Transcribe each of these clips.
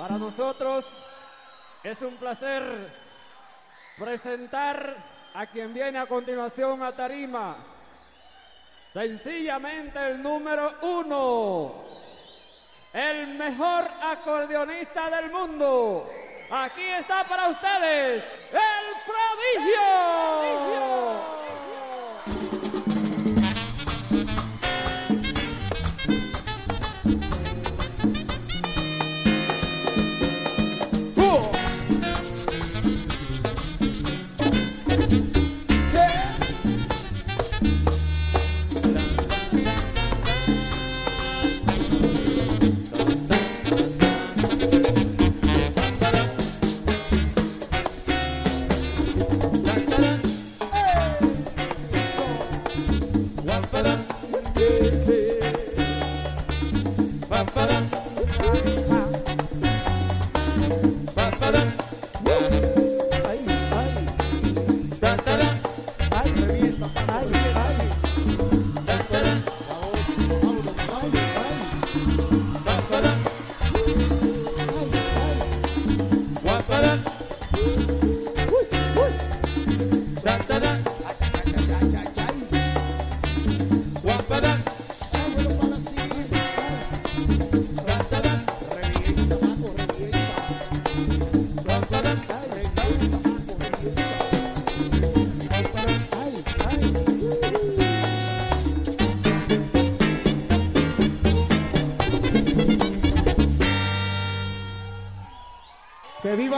Para nosotros es un placer presentar a quien viene a continuación a Tarima. Sencillamente el número uno, el mejor acordeonista del mundo. Aquí está para ustedes el prodigio.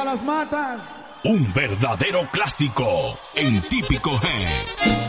las matas. Un verdadero clásico en típico G.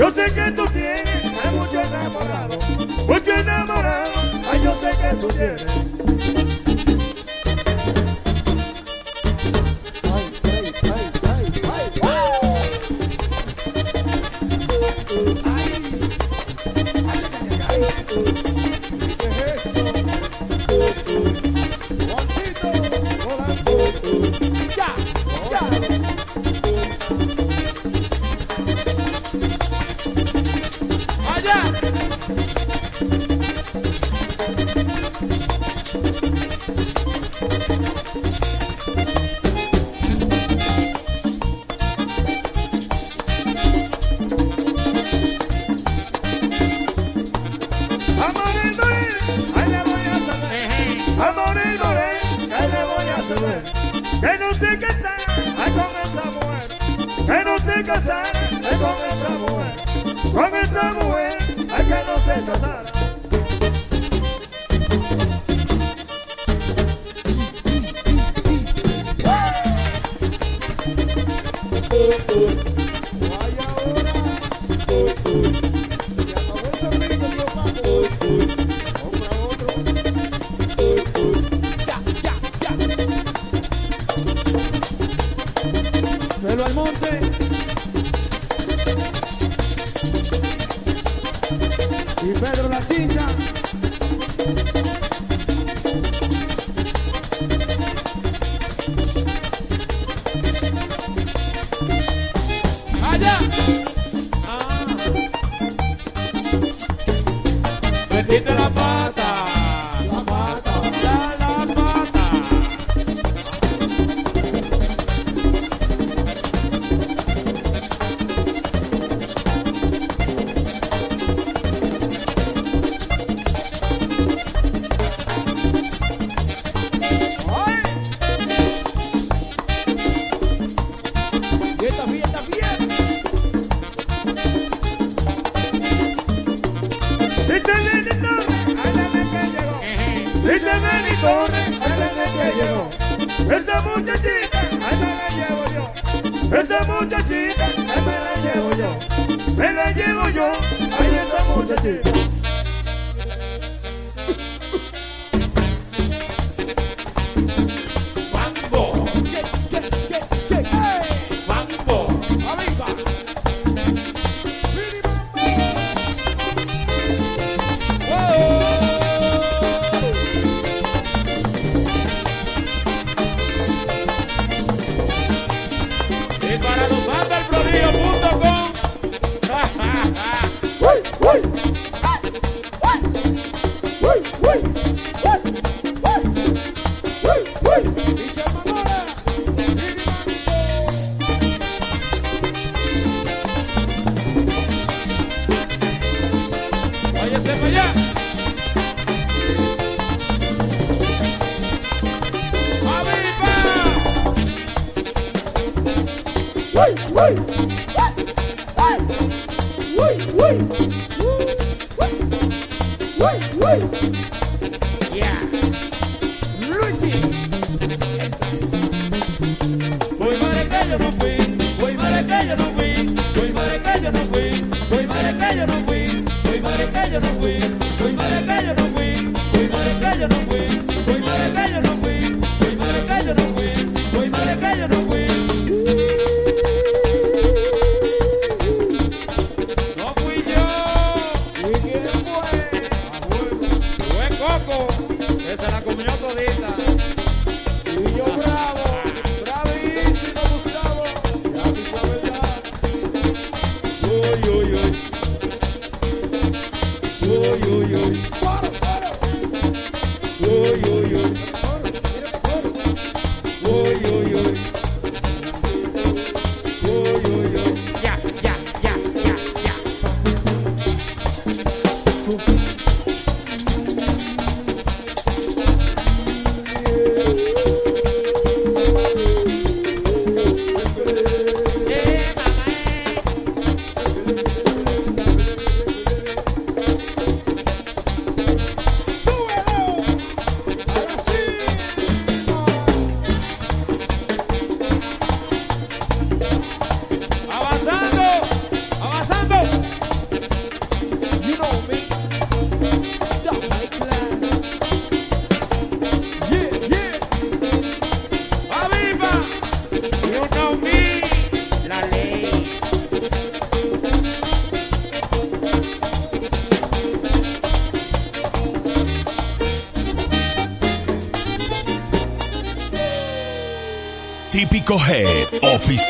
Yo sé que tú tienes, hay mucho enamorado, mucho enamorado. Ay, yo sé que tú tienes.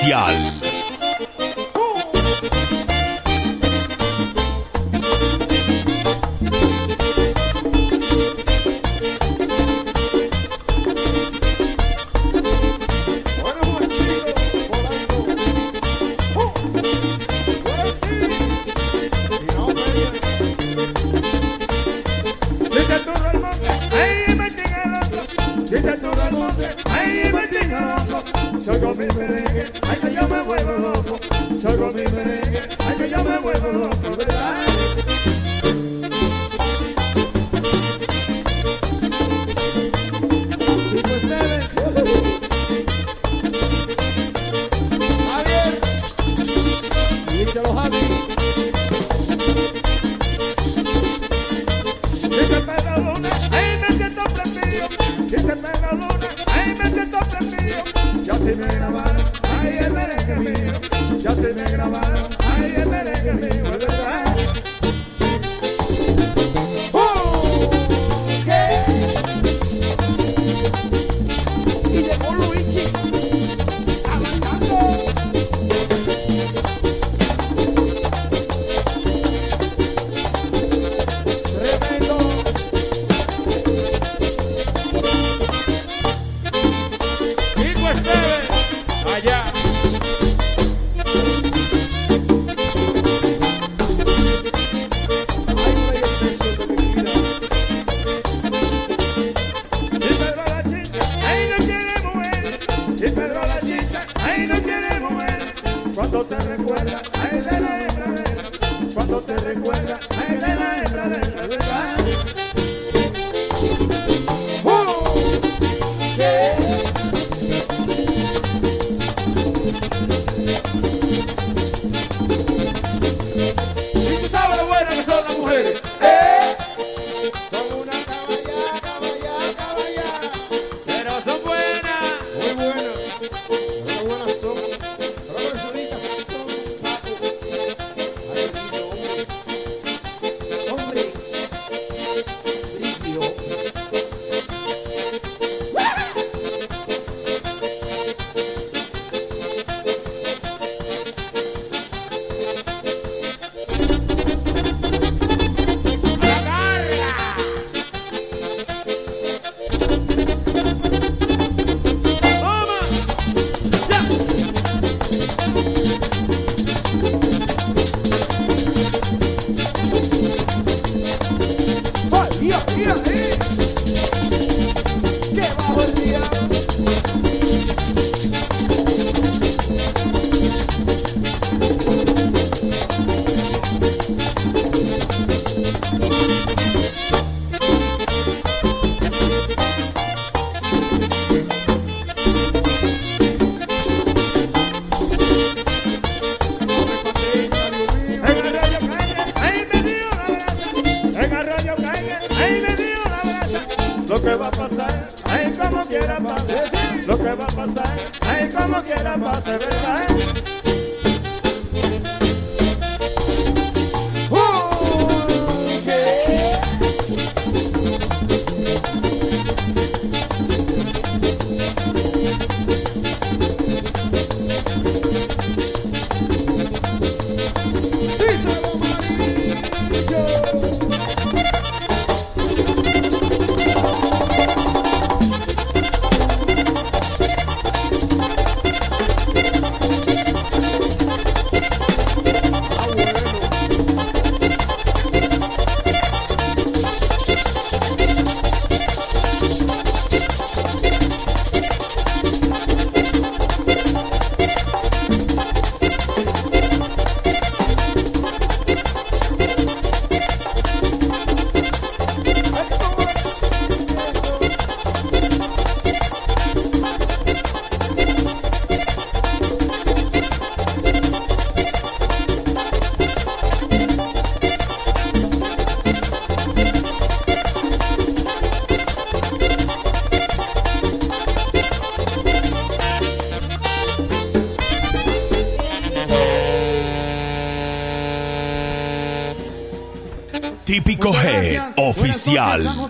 especial.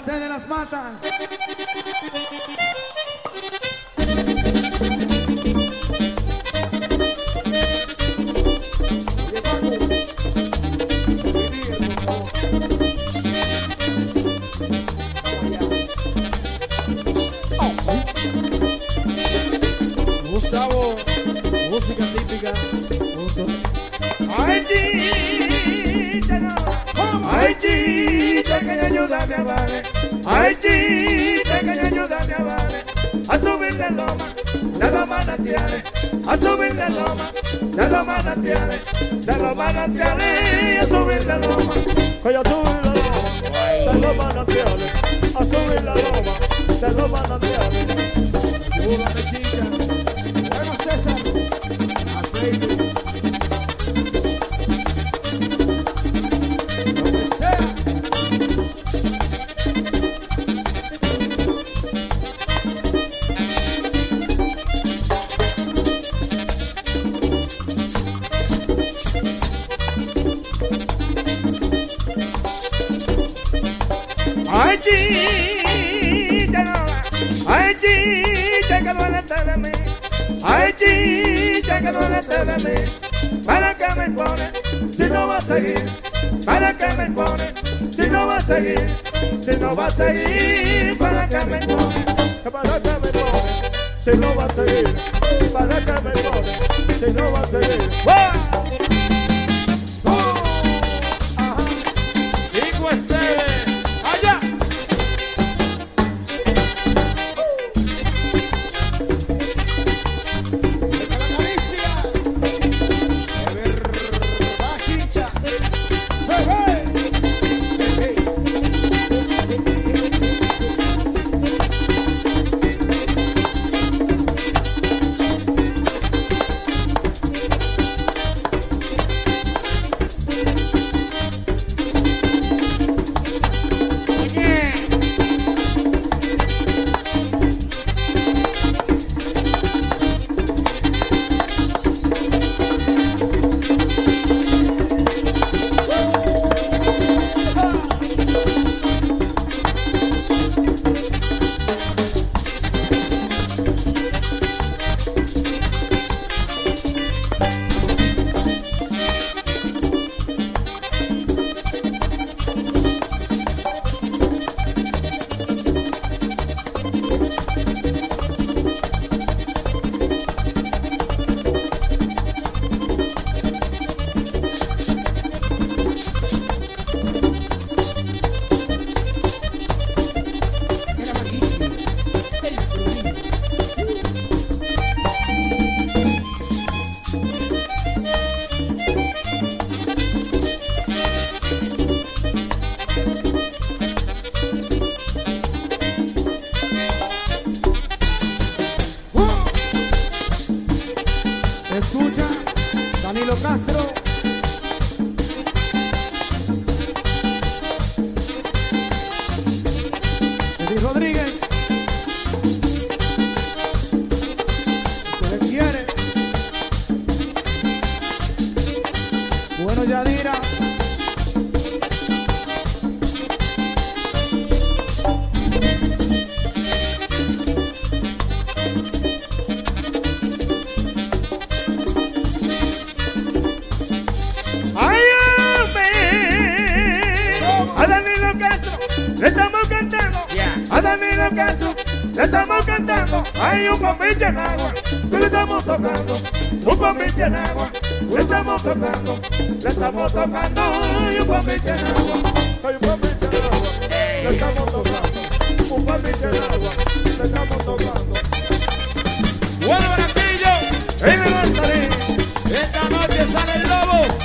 José de las Matas. Que duélete de mí. Ay, chicha, que de mí. ¿Para qué me pone si no va a seguir? ¿Para qué me pone si no va a seguir? Si no va a seguir, ¿para qué me pone? ¿Para qué me pone si no va a seguir? ¿Para qué me pone si no va a seguir? ¡Wow! estamos tocando, un guapichenazo, hay un guapichenazo, le estamos tocando, un guapichenazo, le estamos tocando. Bueno, Brasillo, y me montaré, esta noche sale el lobo.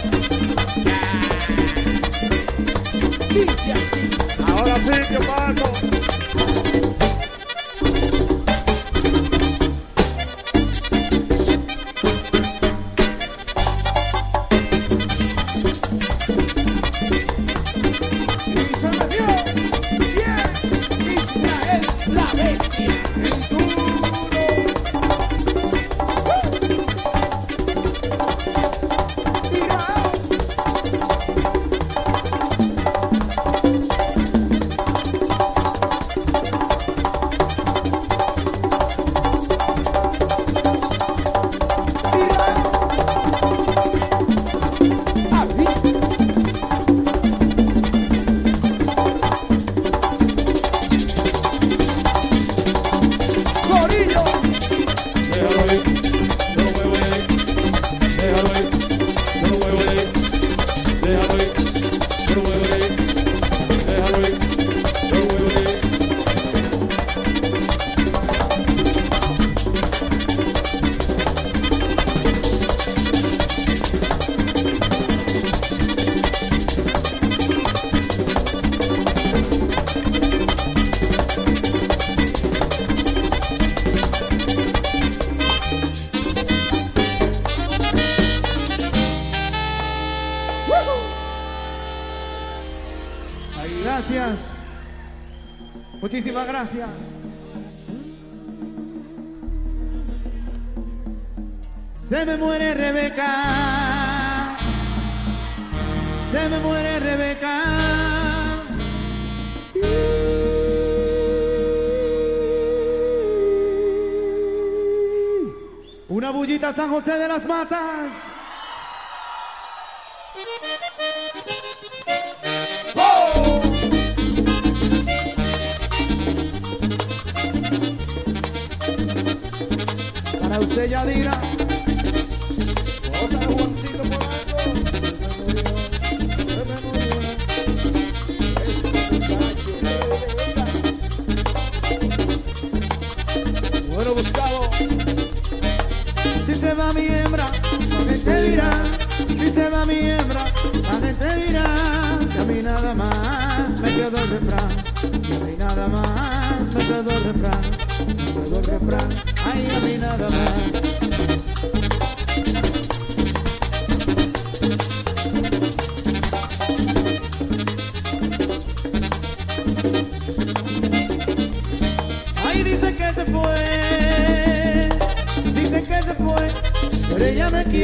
José de las Matas.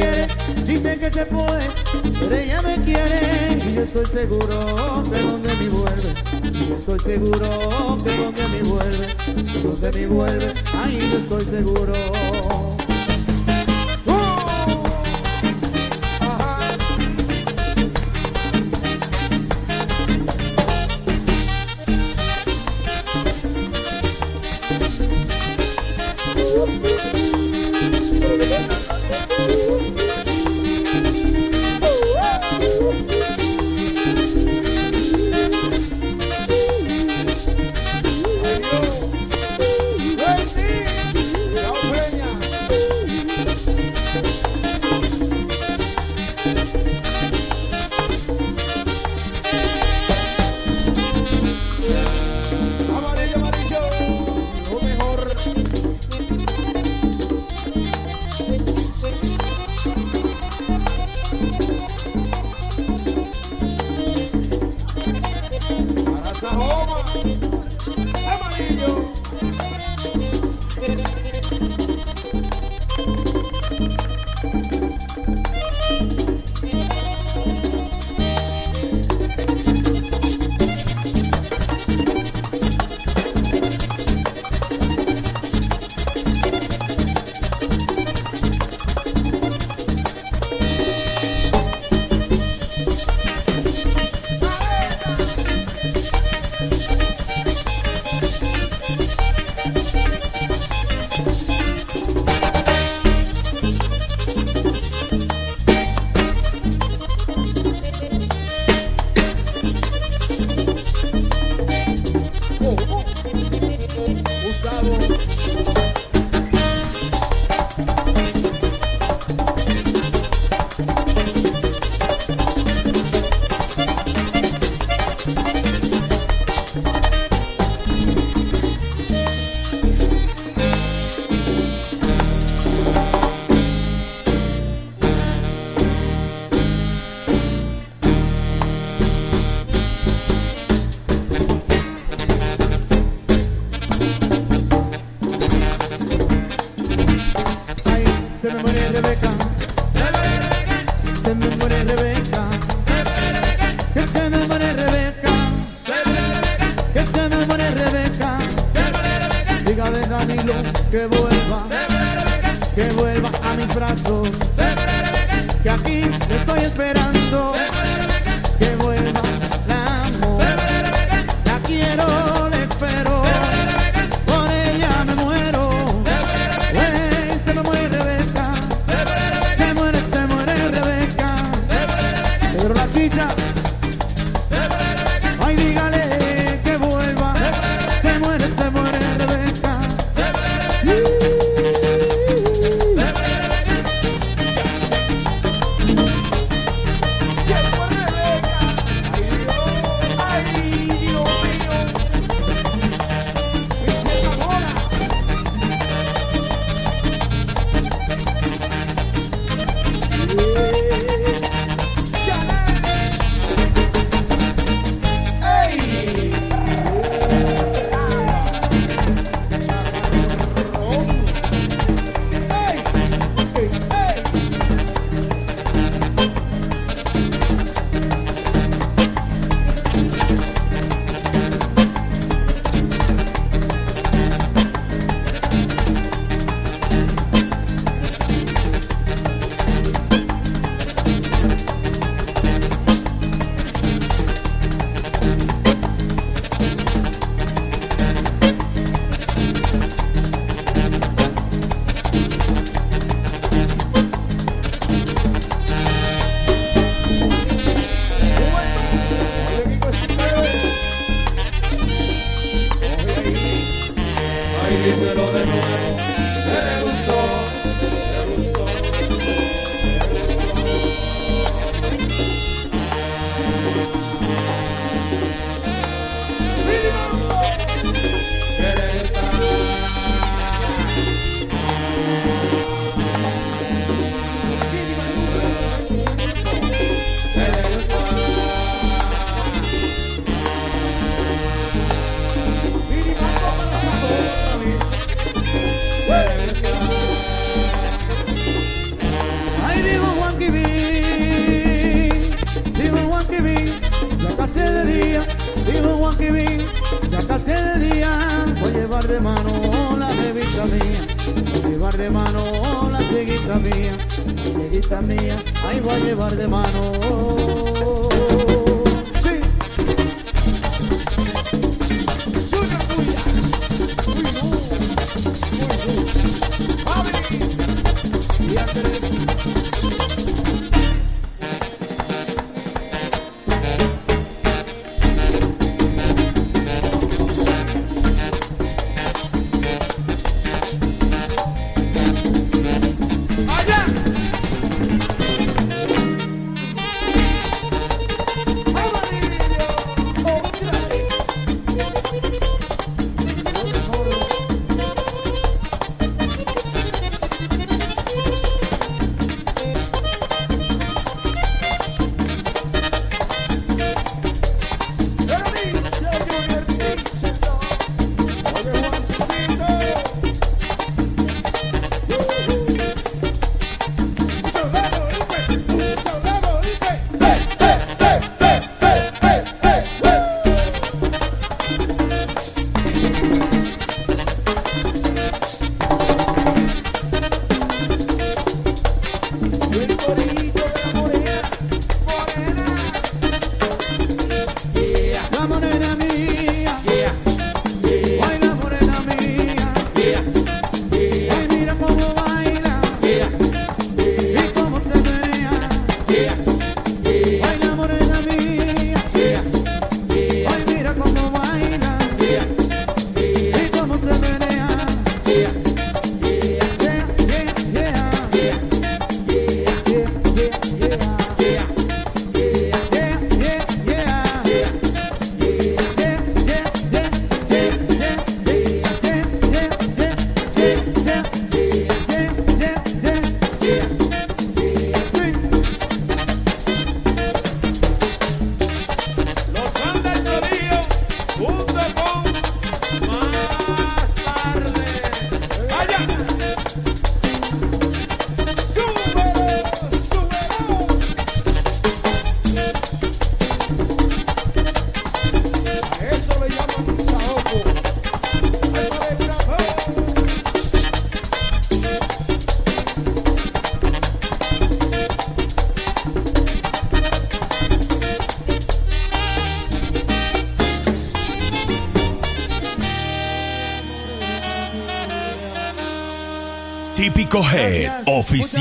quiere, dice que se fue, pero ella me quiere. Y yo estoy seguro que donde me vuelve, yo estoy seguro que donde me vuelve, donde me vuelve, ahí yo estoy seguro. que vuelva a mis brazos, que aquí estoy esperando, que vuelva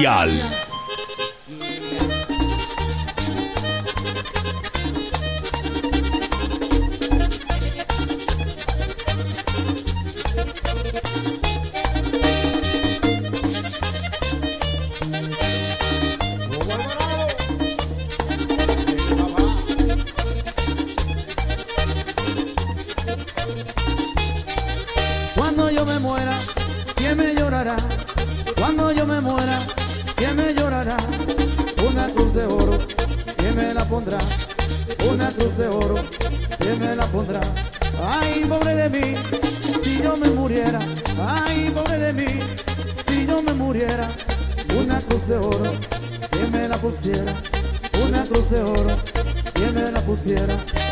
Oficial. Me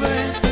away.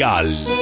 Oficial.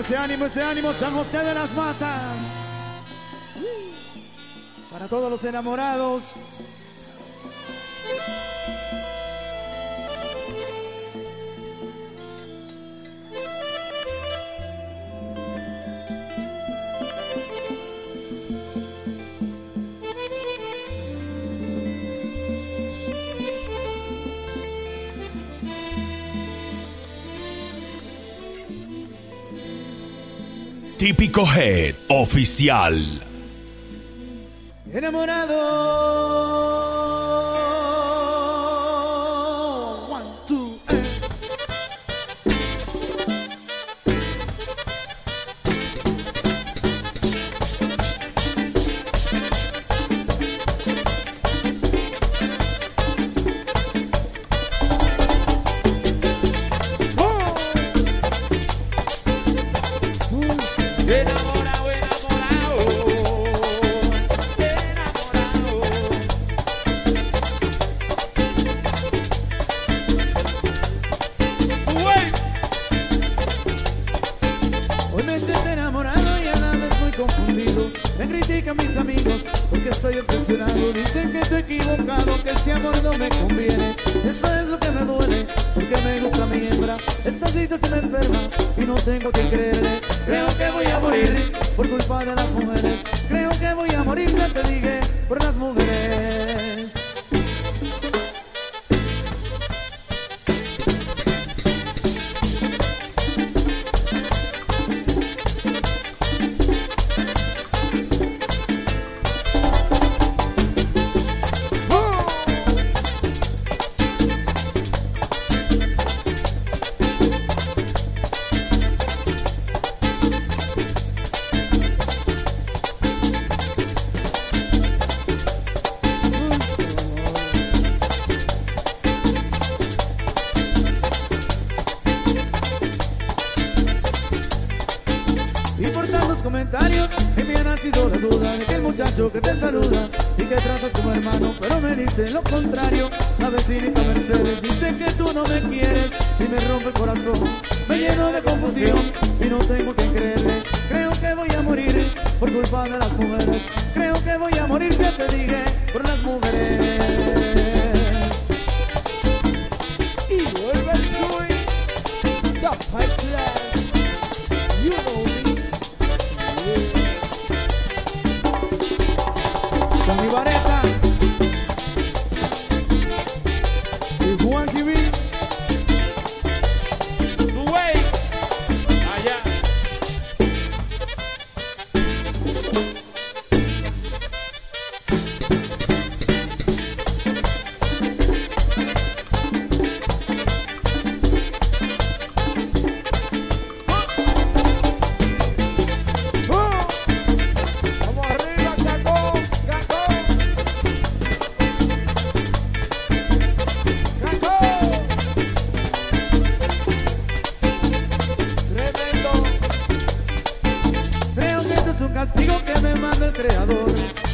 ese ánimo, ese ánimo, San José de las Matas. Para todos los enamorados, Típico Head Oficial.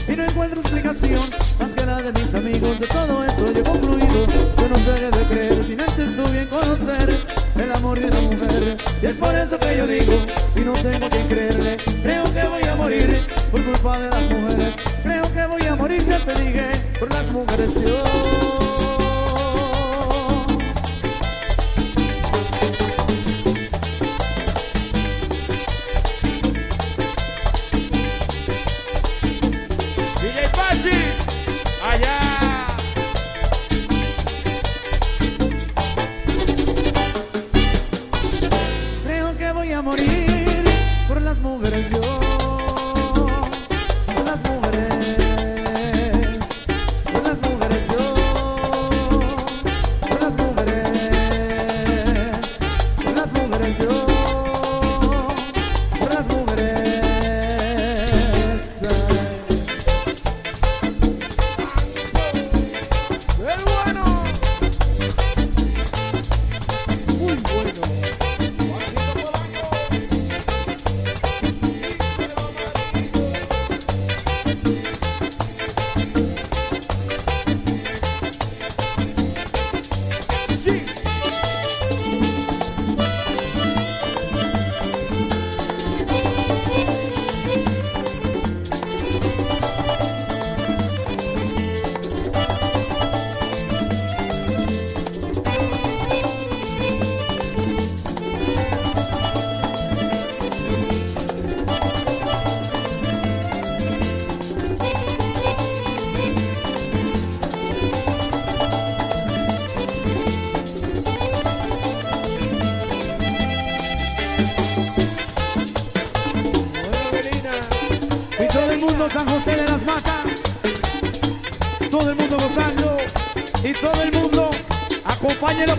y no encuentro explicación más que la de mis amigos. De todo esto yo concluido. Yo no sé qué de creer sin antes tú bien conocer el amor de una mujer. Y es por eso que yo digo y no tengo que creerle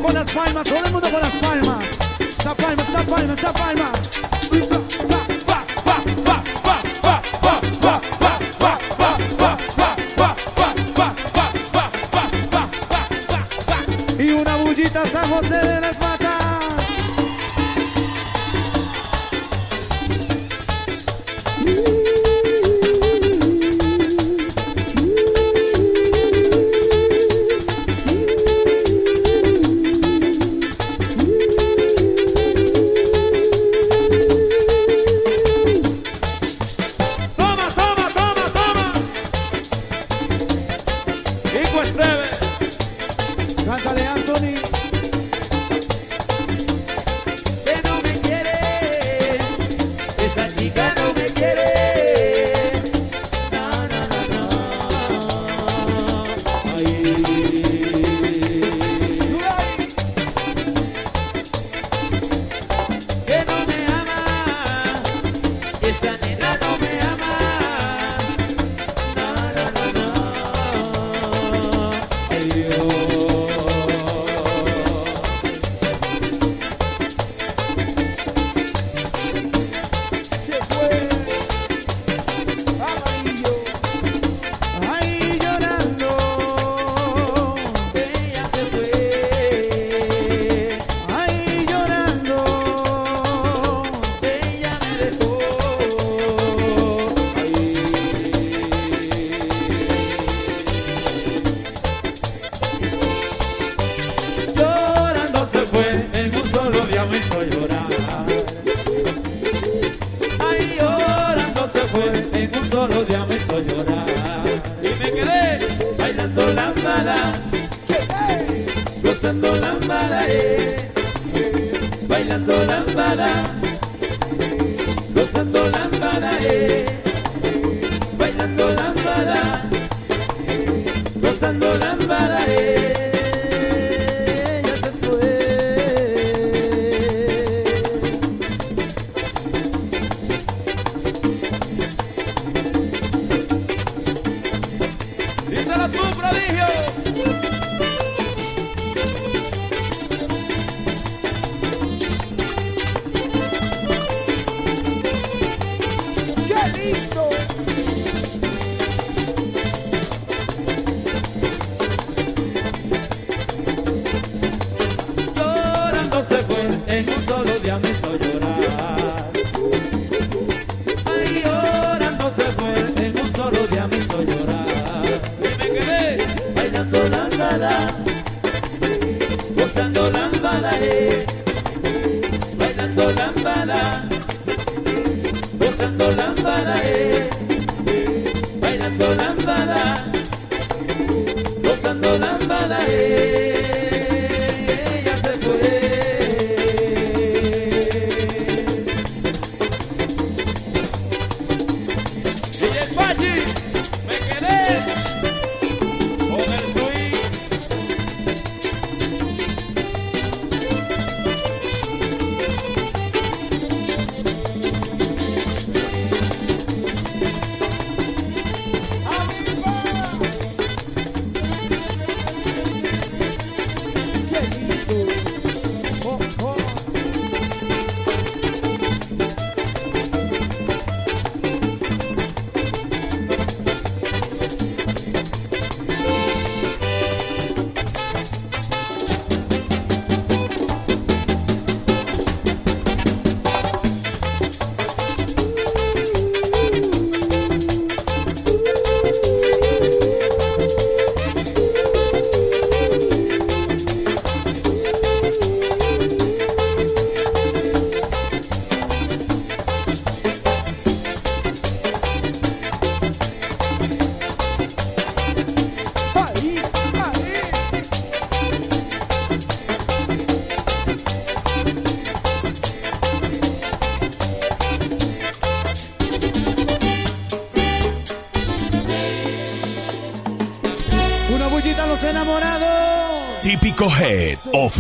con las palmas, todo el mundo con las palmas. Esa palma, esa palma, esa palma.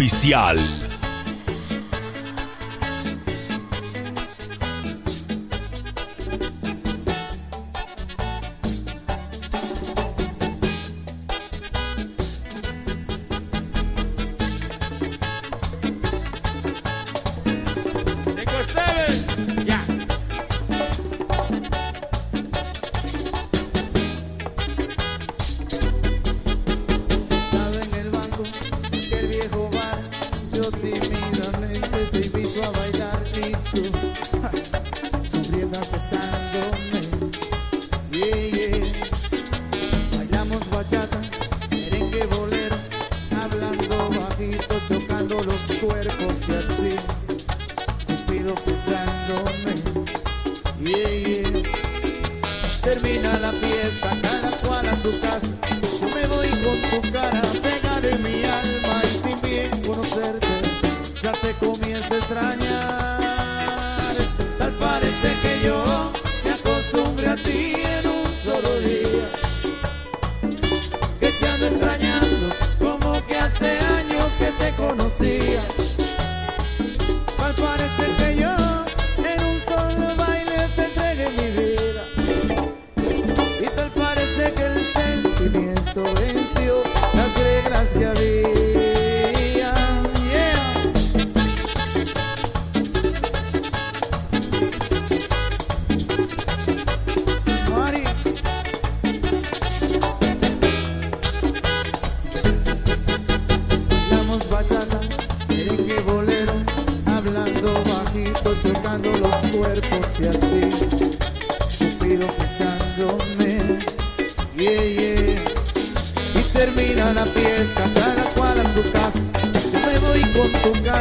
policial.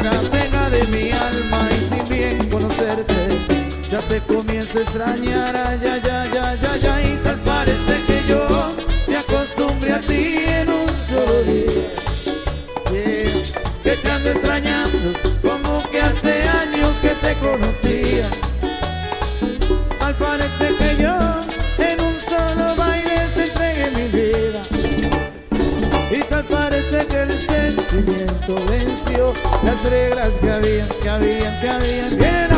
cara pena de mi alma y sin bien conocerte ya te comienzo a extrañar, ay, ay, ay, ay, ay, ay, y tal parece que yo me acostumbré a ti en un solo día. Yeah. Que te ando extrañando, como que hace años que te conocía. Al parecer que yo en un solo baile te entregué mi vida. Y tal parece que el sentimiento de las reglas que había, que había, que había. Vienen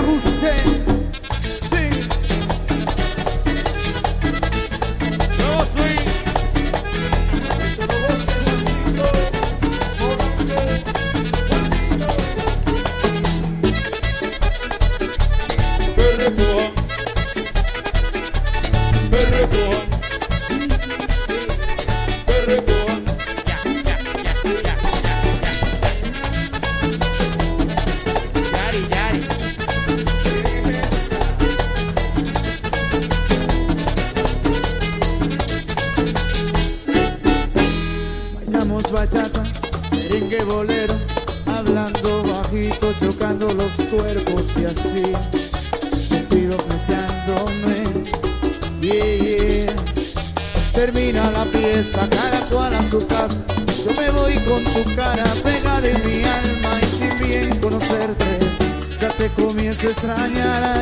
se extrañarán.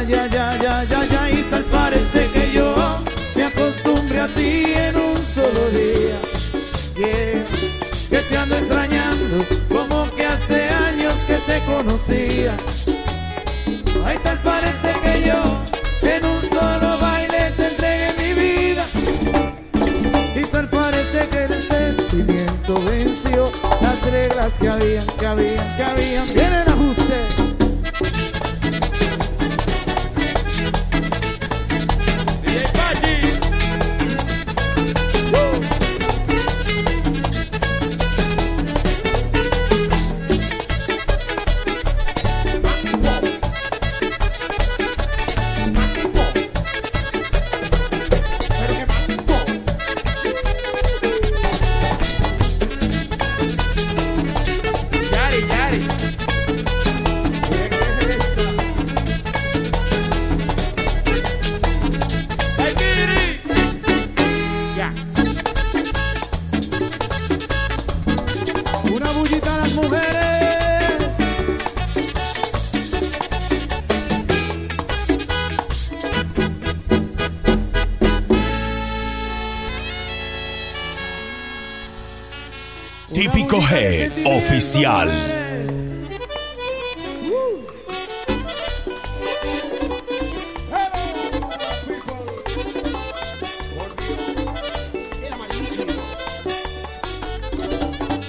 Oficial.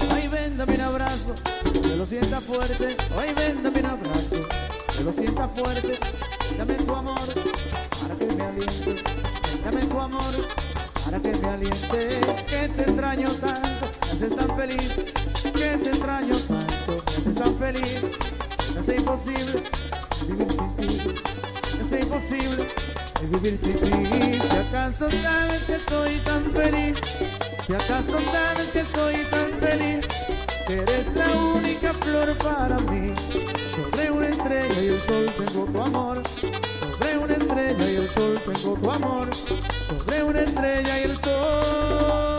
Hoy véndame un abrazo, que lo sienta fuerte. Hoy véndame un abrazo, que lo sienta fuerte. Dame tu amor, para que me aliente. Dame tu amor, para que me aliente. Que te extraño tanto haces tan feliz, que te extraño tanto, me haces tan feliz, me hace imposible vivir sin ti, me hace imposible vivir sin ti. Si acaso sabes que soy tan feliz, si acaso sabes que soy tan feliz, que eres la única flor para mí. Sobre una estrella y el sol tengo tu amor, sobre una estrella y el sol tengo tu amor, sobre una estrella y el sol.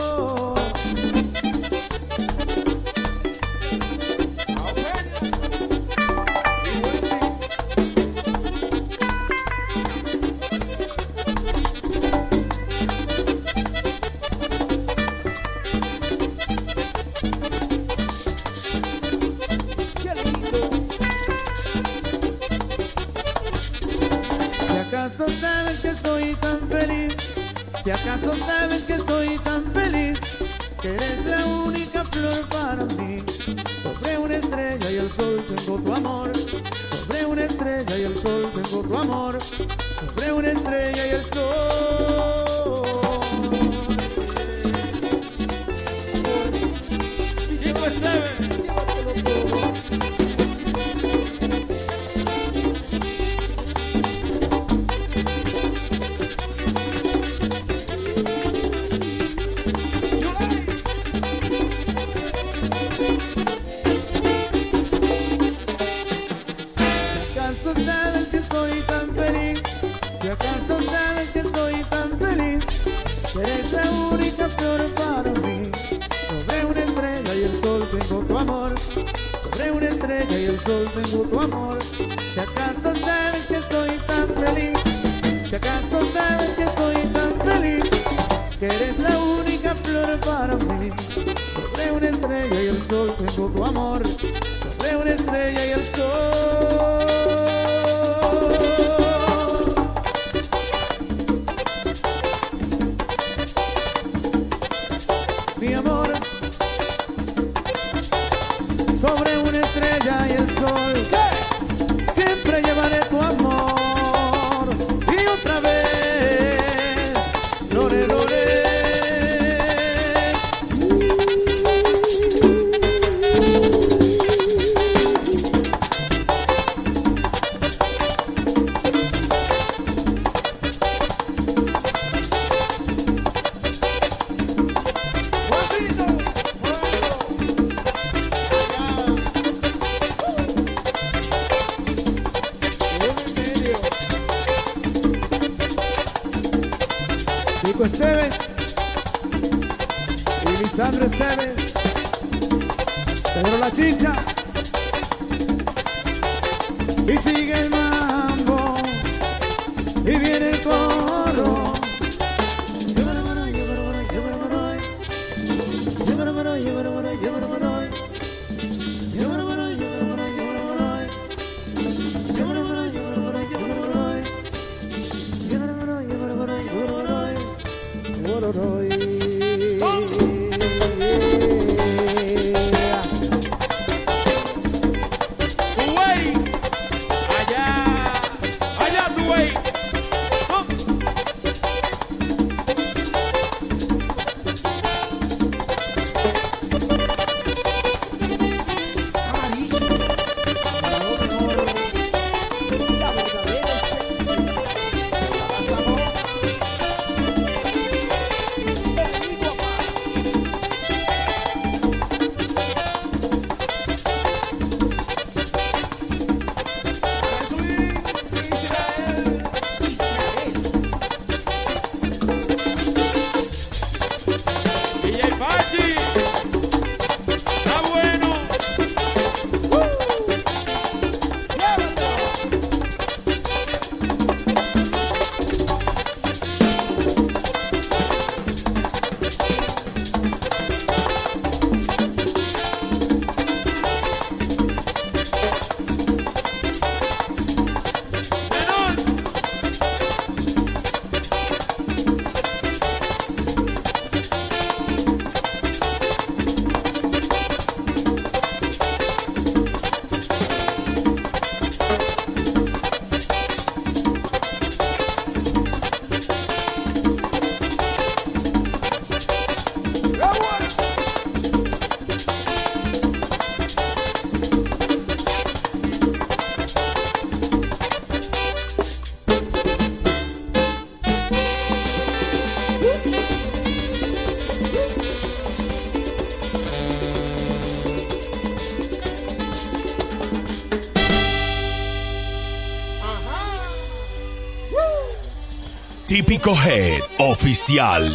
Típico Head Oficial.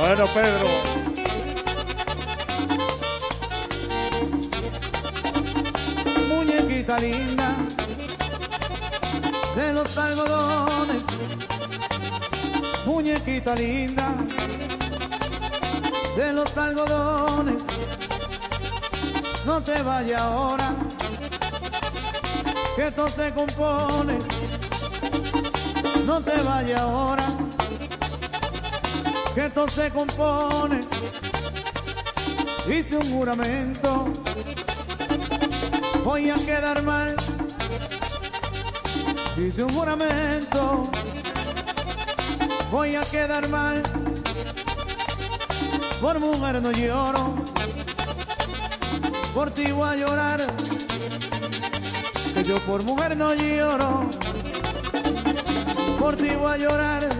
Bueno, Pedro. Muñequita linda de los algodones. Muñequita linda de los algodones. No te vayas ahora, que esto se compone. No te vayas ahora, que esto se compone. Hice un juramento, voy a quedar mal. Hice un juramento, voy a quedar mal. Por mujer no lloro, por ti voy a llorar. Yo por mujer no lloro, por ti voy a llorar.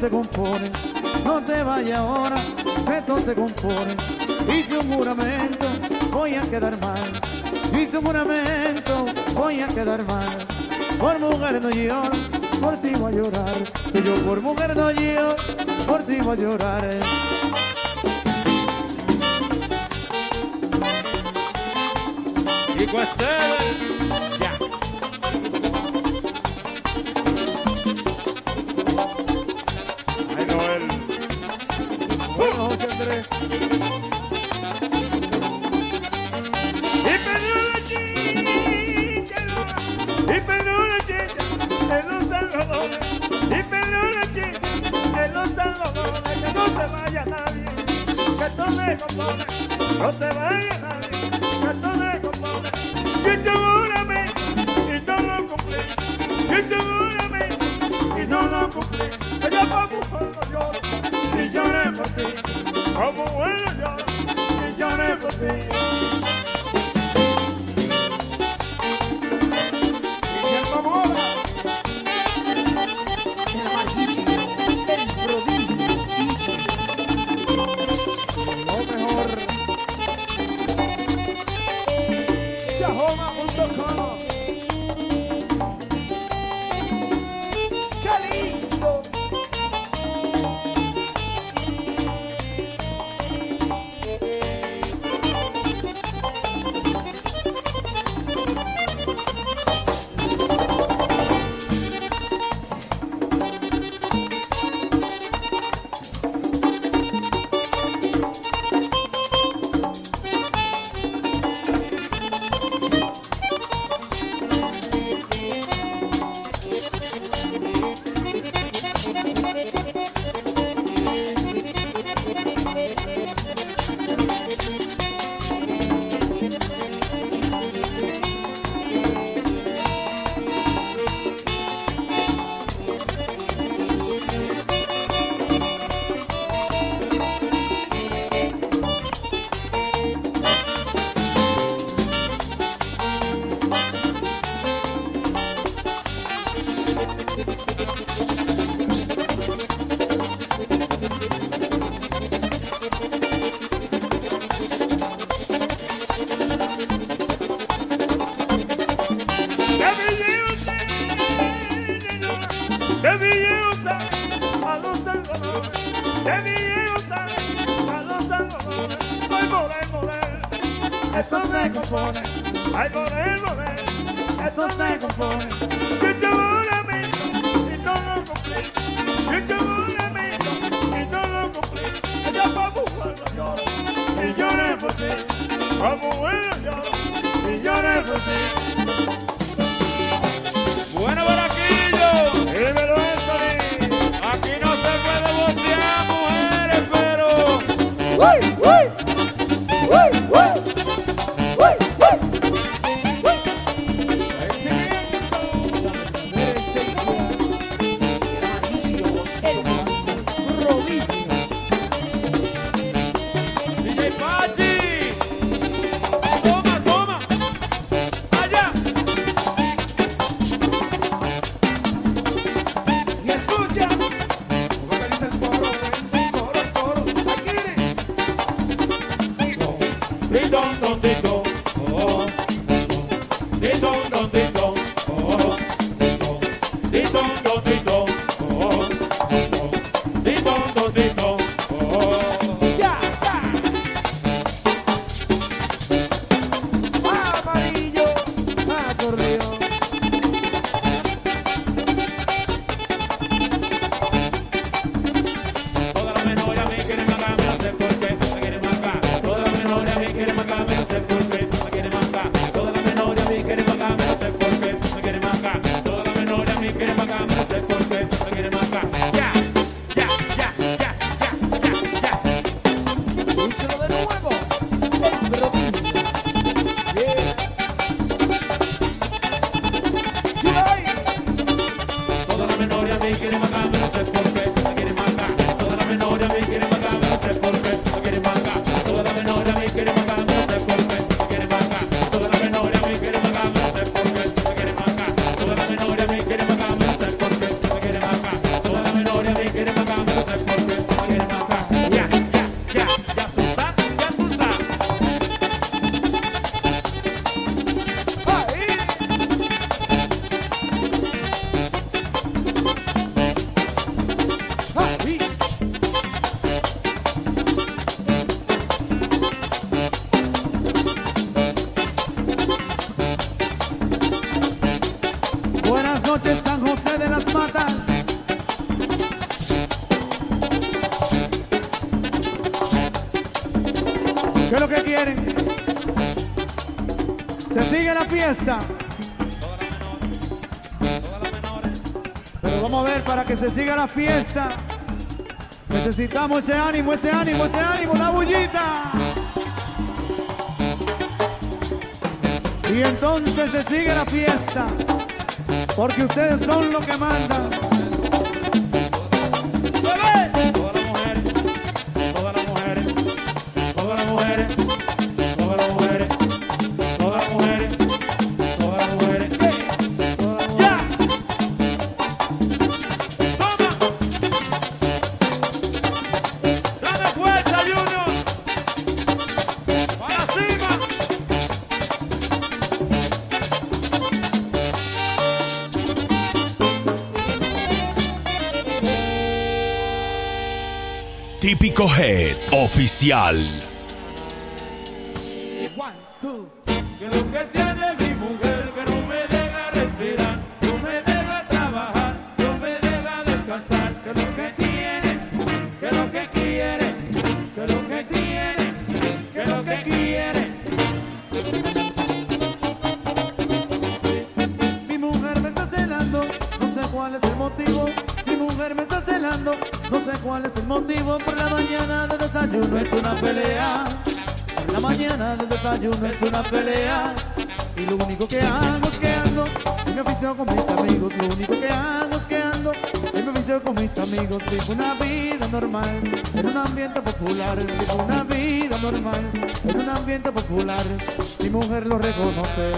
Se compone. No te vayas ahora, esto se compone. Hice un juramento, voy a quedar mal. Hice un juramento, voy a quedar mal. Por mujer no lloro, por ti voy a llorar. Que yo por mujer no lloro, por ti voy a llorar. Y fiesta. Pero vamos a ver para que se siga la fiesta. Necesitamos ese ánimo, ese ánimo, ese ánimo, la bullita. Y entonces se sigue la fiesta. Porque ustedes son los que mandan. Discohead Oficial. una vida normal en un ambiente popular. Mi mujer lo reconoce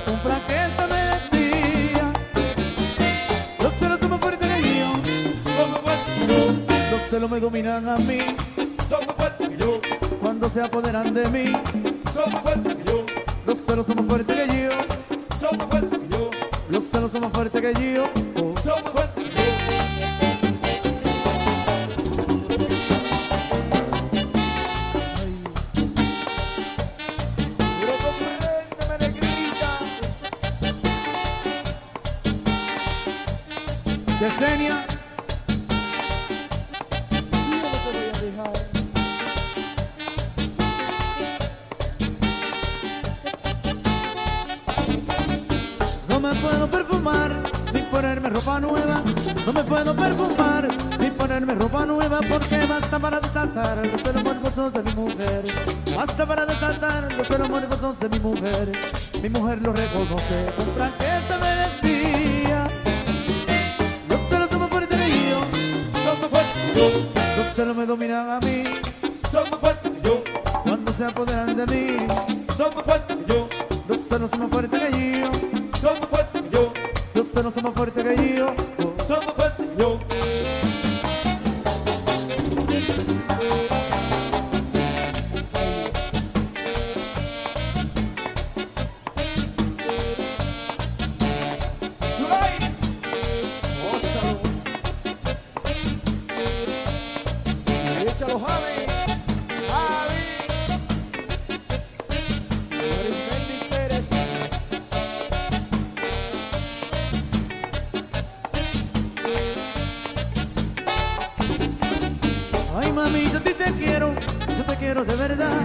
mami, yo a ti te quiero, yo te quiero de verdad.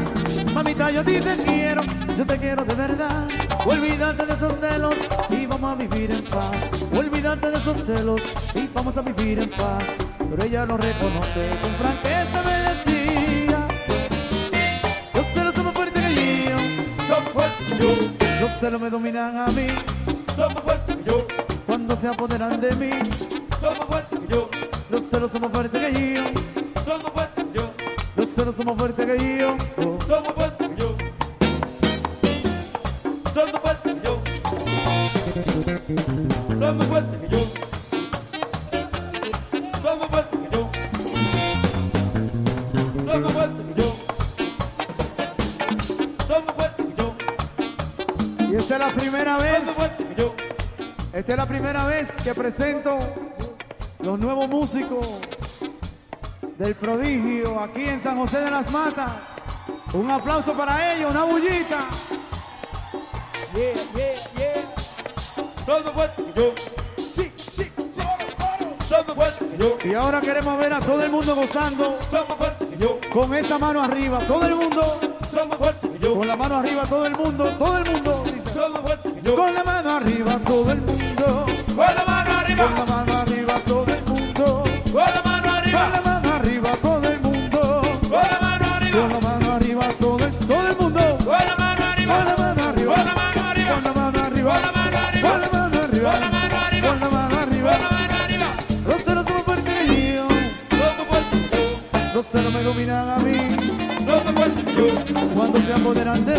Mamita, yo a ti te quiero, yo te quiero de verdad. Olvídate de esos celos y vamos a vivir en paz. Olvídate de esos celos y vamos a vivir en paz. Pero ella no reconoce, con franqueza me decía. Los celos son más fuertes que que yo, los celos me dominan a mí. son más fuertes que yo, Cuando se apoderan de mí, son más fuertes que yo, los celos son más fuertes que yo. Más fuertes que yo. Oh. son más fuertes que yo, son más fuertes que yo, son más fuertes que yo, son más fuertes que yo, son más fuertes que yo, son más fuertes que yo, Y esta es la primera vez. Esta es la primera vez que presento los nuevos músicos del prodigio aquí en San José de las Matas. Un aplauso para ellos, una bullita. Yeah, yeah, yeah. Que yo, Sí, sí, que yo, Y ahora queremos ver a todo el mundo gozando que yo, con esa mano arriba. Todo el mundo, que yo, con la mano arriba, todo el mundo, todo el mundo. que yo. Con la mano arriba, todo el mundo. Con la mano Con la arriba, mano Cuando se apoderan de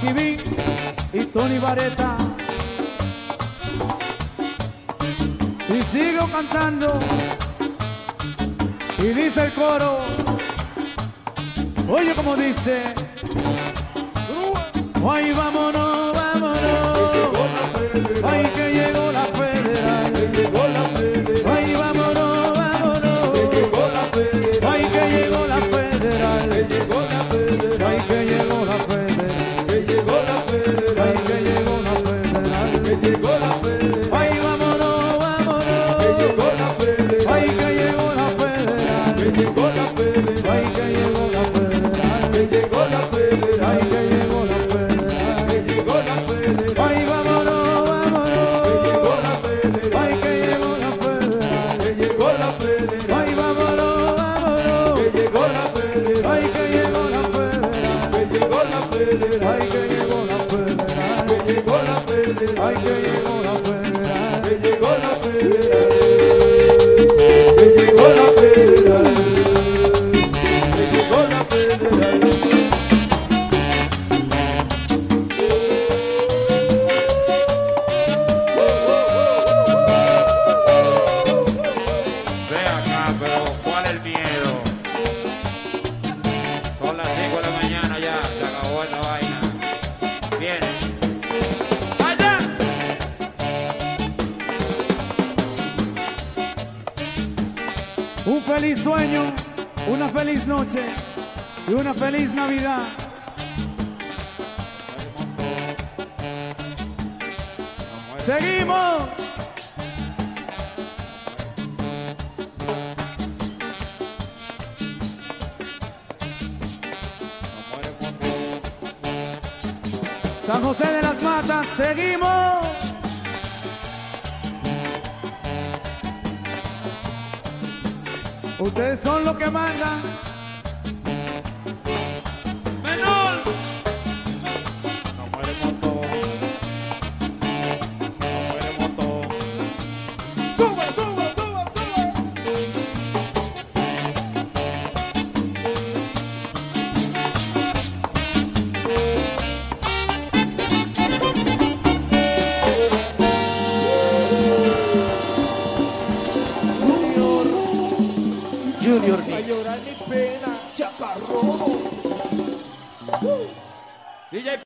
Quibín y Tony Vareta. Y sigo cantando. Y dice el coro, oye como dice, ay vámonos, vámonos, ay